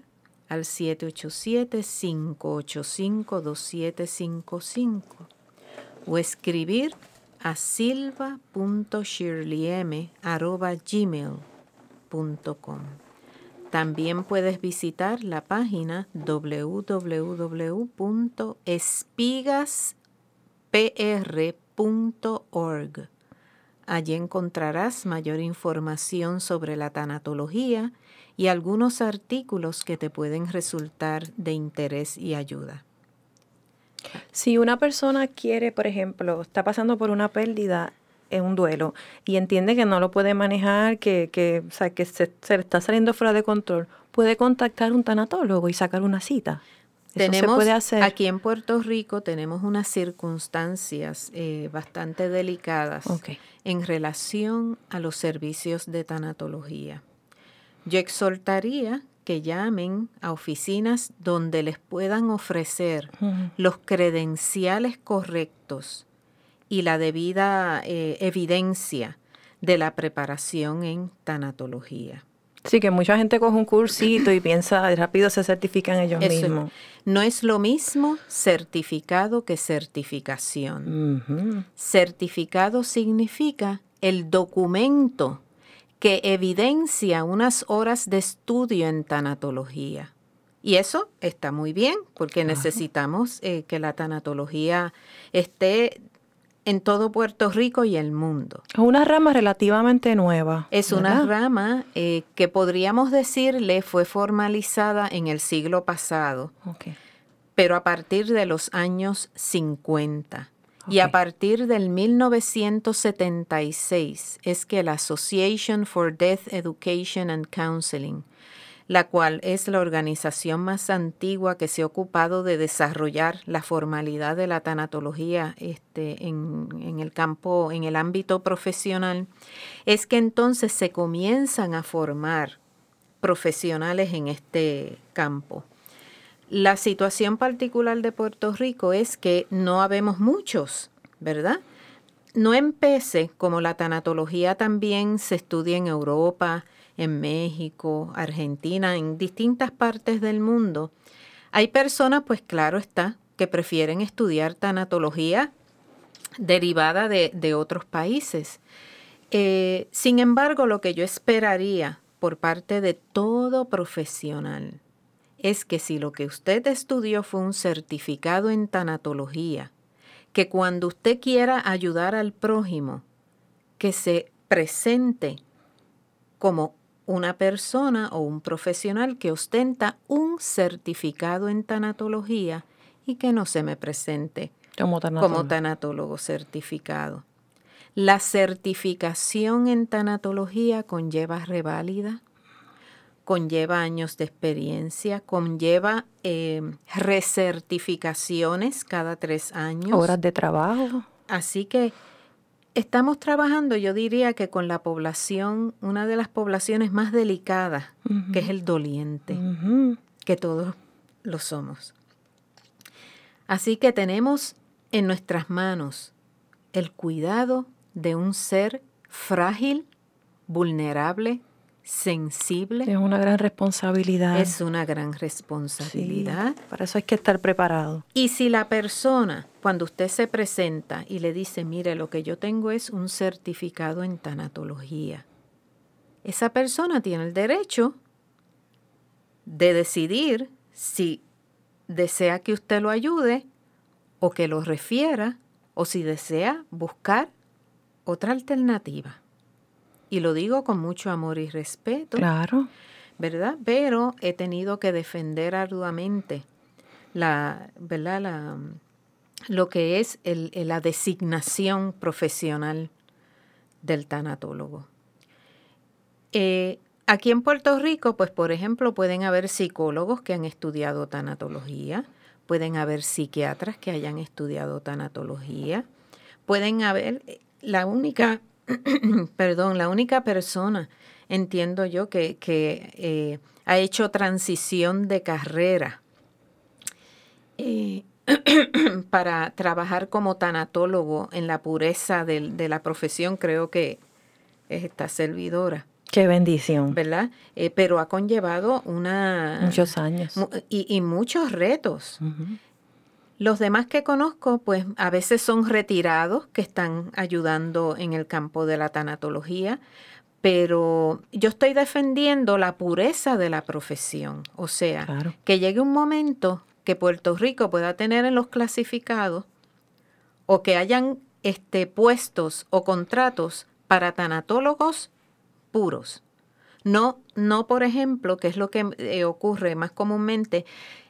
al 787-585-2755 o escribir a silva.shirleym.gmail.com. También puedes visitar la página www.espigaspr.org. Allí encontrarás mayor información sobre la tanatología y algunos artículos que te pueden resultar de interés y ayuda. Si una persona quiere, por ejemplo, está pasando por una pérdida en un duelo y entiende que no lo puede manejar, que, que, o sea, que se, le está saliendo fuera de control, puede contactar un tanatólogo y sacar una cita. tenemos, puede hacer. Aquí en Puerto Rico tenemos unas circunstancias eh, bastante delicadas en relación a los servicios de tanatología. Yo exhortaría que llamen a oficinas donde les puedan ofrecer los credenciales correctos y la debida eh, evidencia de la preparación en tanatología. Sí, que mucha gente coge un cursito y piensa rápido se certifican ellos mismos. No es lo mismo certificado que certificación. Certificado significa el documento que evidencia unas horas de estudio en tanatología. Y eso está muy bien porque necesitamos eh, que la tanatología esté en todo Puerto Rico y el mundo. Es una rama relativamente nueva. Es una rama eh, que podríamos decirle fue formalizada en el siglo pasado, pero a partir de los años 50. Y a partir del 1976 es que la Association for Death Education and Counseling la cual es la organización más antigua que se ha ocupado de desarrollar la formalidad de la tanatología este, en, en el campo, en el ámbito profesional, es que entonces se comienzan a formar profesionales en este campo. La situación particular de Puerto Rico es que no habemos muchos, ¿verdad? No empece como la tanatología también se estudia en Europa, en México, Argentina, en distintas partes del mundo, hay personas, pues claro está, que prefieren estudiar tanatología derivada de, otros países. Eh, sin embargo, lo que yo esperaría por parte de todo profesional es que si lo que usted estudió fue un certificado en tanatología, que cuando usted quiera ayudar al prójimo, que se presente como una persona o un profesional que ostenta un certificado en tanatología y que no se me presente como tanatólogo, certificado. La certificación en tanatología conlleva reválida, conlleva años de experiencia, conlleva eh, recertificaciones cada tres años. Horas de trabajo. Así que Estamos trabajando, yo diría que con la población, una de las poblaciones más delicadas, que es el doliente, que todos lo somos. Así que tenemos en nuestras manos el cuidado de un ser frágil, vulnerable, sensible. Es una gran responsabilidad. Es una gran responsabilidad. para eso hay que estar preparado. Y si la persona, cuando usted se presenta y le dice, mire, lo que yo tengo es un certificado en tanatología, esa persona tiene el derecho de decidir si desea que usted lo ayude o que lo refiera o si desea buscar otra alternativa y lo digo con mucho amor y respeto. Claro. ¿Verdad? Pero he tenido que defender arduamente la, ¿verdad? La, lo que es el, la designación profesional del tanatólogo. Eh, aquí en Puerto Rico, pues por ejemplo, pueden haber psicólogos que han estudiado tanatología, pueden haber psiquiatras que hayan estudiado tanatología, pueden haber, eh, la única perdón, la única persona, entiendo yo, que, eh, ha hecho transición de carrera eh, para trabajar como tanatólogo en la pureza de, la profesión, creo que es esta servidora. Qué bendición. ¿Verdad? Eh, pero ha conllevado una... Muchos años. Y, muchos retos. Los demás que conozco, pues a veces son retirados que están ayudando en el campo de la tanatología, pero yo estoy defendiendo la pureza de la profesión, o sea, que llegue un momento que Puerto Rico pueda tener en los clasificados o que hayan este, puestos o contratos para tanatólogos puros. No, no, por ejemplo, que es lo que eh, ocurre más comúnmente,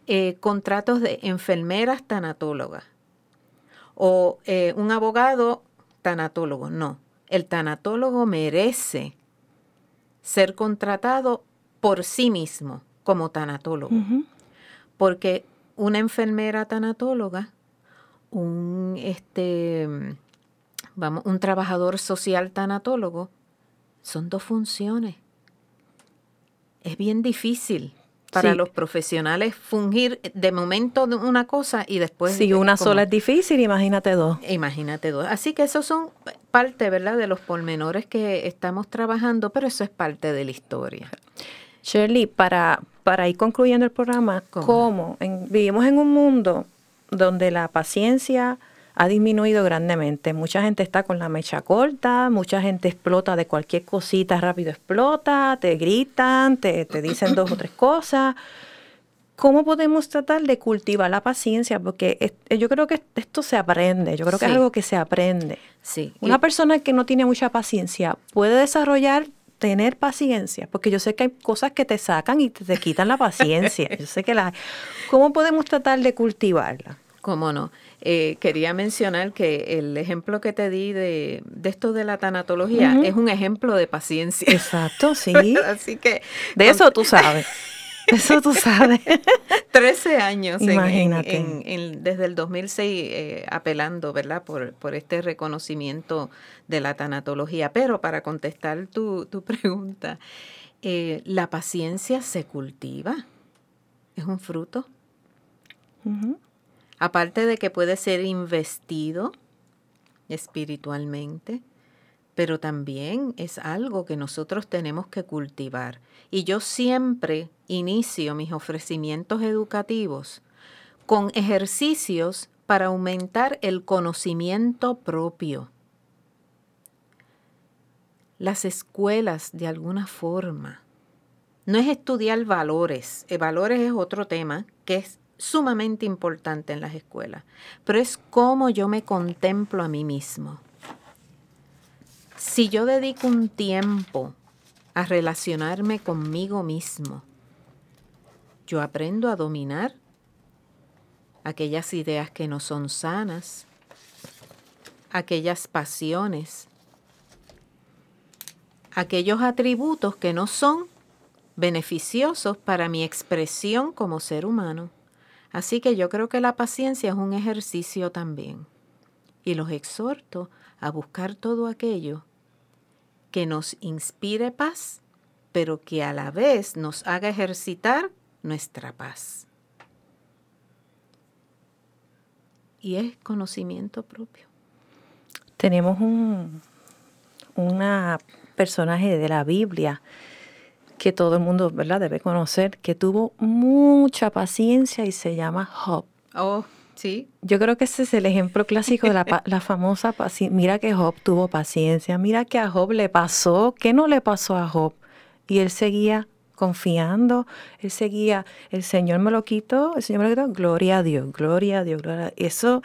eh, contratos de enfermeras tanatólogas o eh, un abogado tanatólogo. No, el tanatólogo merece ser contratado por sí mismo como tanatólogo. Porque una enfermera tanatóloga, un, este, vamos, un trabajador social tanatólogo, son dos funciones. Es bien difícil para los profesionales fungir de momento una cosa y después... Si una sola es difícil, imagínate dos. Imagínate dos. Así que esos son parte, ¿verdad?, de los pormenores que estamos trabajando, pero eso es parte de la historia. Shirley, para, para ir concluyendo el programa, ¿cómo? vivimos en un mundo donde la paciencia ha disminuido grandemente. Mucha gente está con la mecha corta, mucha gente explota de cualquier cosita, rápido explota, te gritan, te, te dicen dos o tres cosas. ¿Cómo podemos tratar de cultivar la paciencia? Porque yo creo que esto se aprende, yo creo que es algo que se aprende. Sí. Una persona que no tiene mucha paciencia puede desarrollar tener paciencia, porque yo sé que hay cosas que te sacan y te, quitan la paciencia. yo sé que la ¿Cómo podemos tratar de cultivarla? ¿Cómo no? Eh, quería mencionar que el ejemplo que te di de, esto de la tanatología es un ejemplo de paciencia. Exacto, sí. Así que... De eso tú sabes. Eso tú sabes. 13 años desde el 2006 eh, apelando, ¿verdad? Por, por este reconocimiento de la tanatología. Pero para contestar tu, pregunta, eh, la paciencia se cultiva. Es un fruto. Aparte de que puede ser investido espiritualmente, pero también es algo que nosotros tenemos que cultivar. Y yo siempre inicio mis ofrecimientos educativos con ejercicios para aumentar el conocimiento propio. Las escuelas, de alguna forma, no es estudiar valores, eh, valores es otro tema que es sumamente importante en las escuelas, pero es cómo yo me contemplo a mí mismo si yo dedico un tiempo a relacionarme conmigo mismo, yo aprendo a dominar aquellas ideas que no son sanas, aquellas pasiones, aquellos atributos que no son beneficiosos para mi expresión como ser humano. Así que yo creo que la paciencia es un ejercicio también. Y los exhorto a buscar todo aquello que nos inspire paz, pero que a la vez nos haga ejercitar nuestra paz. Y es conocimiento propio. Tenemos un una personaje de la Biblia que todo el mundo ¿verdad? debe conocer, que tuvo mucha paciencia y se llama Job. Oh, Sí. Yo creo que ese es el ejemplo clásico de la, la famosa paciencia. Mira que Job tuvo paciencia, mira que a Job le pasó, ¿qué no le pasó a Job? Y él seguía confiando, él seguía, el Señor me lo quitó, el Señor me lo quitó, gloria a Dios, gloria a Dios, gloria a Dios. Eso,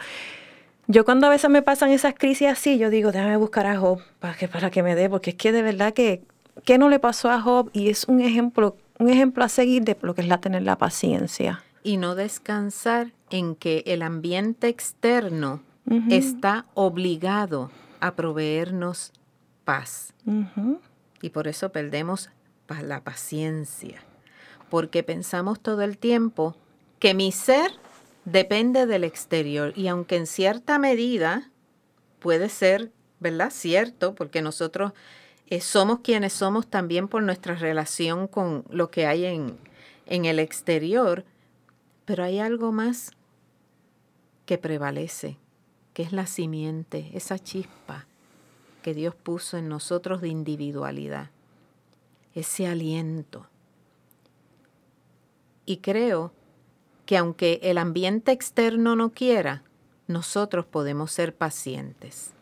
yo cuando a veces me pasan esas crisis así, yo digo, déjame buscar a Job para que, para que me dé, porque es que de verdad que, ¿qué no le pasó a Job? Y es un ejemplo, un ejemplo a seguir de lo que es la tener la paciencia y no descansar en que el ambiente externo está obligado a proveernos paz. Y por eso perdemos la paciencia, porque pensamos todo el tiempo que mi ser depende del exterior y aunque en cierta medida puede ser, ¿verdad? Cierto, porque nosotros eh, somos quienes somos también por nuestra relación con lo que hay en, en el exterior, pero hay algo más que prevalece, que es la simiente, esa chispa que Dios puso en nosotros de individualidad, ese aliento. Y creo que aunque el ambiente externo no quiera, nosotros podemos ser pacientes.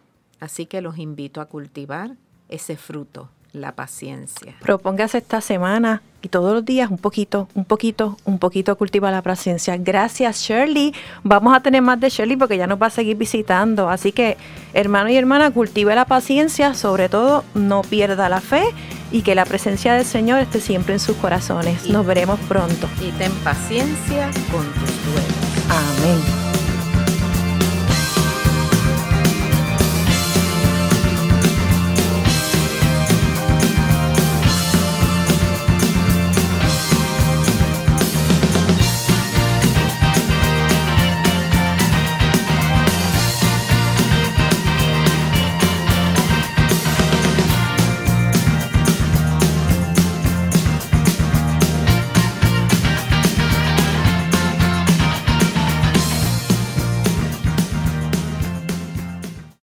Así que los invito a cultivar ese fruto la paciencia. Propóngase esta semana y todos los días un poquito, un poquito, un poquito cultiva la paciencia. Gracias Shirley. Vamos a tener más de Shirley porque ya nos va a seguir visitando. Así que hermano y hermana, cultive la paciencia, sobre todo no pierda la fe y que la presencia del Señor esté siempre en sus corazones. nos veremos pronto. Y ten paciencia con tus duelos. Amén.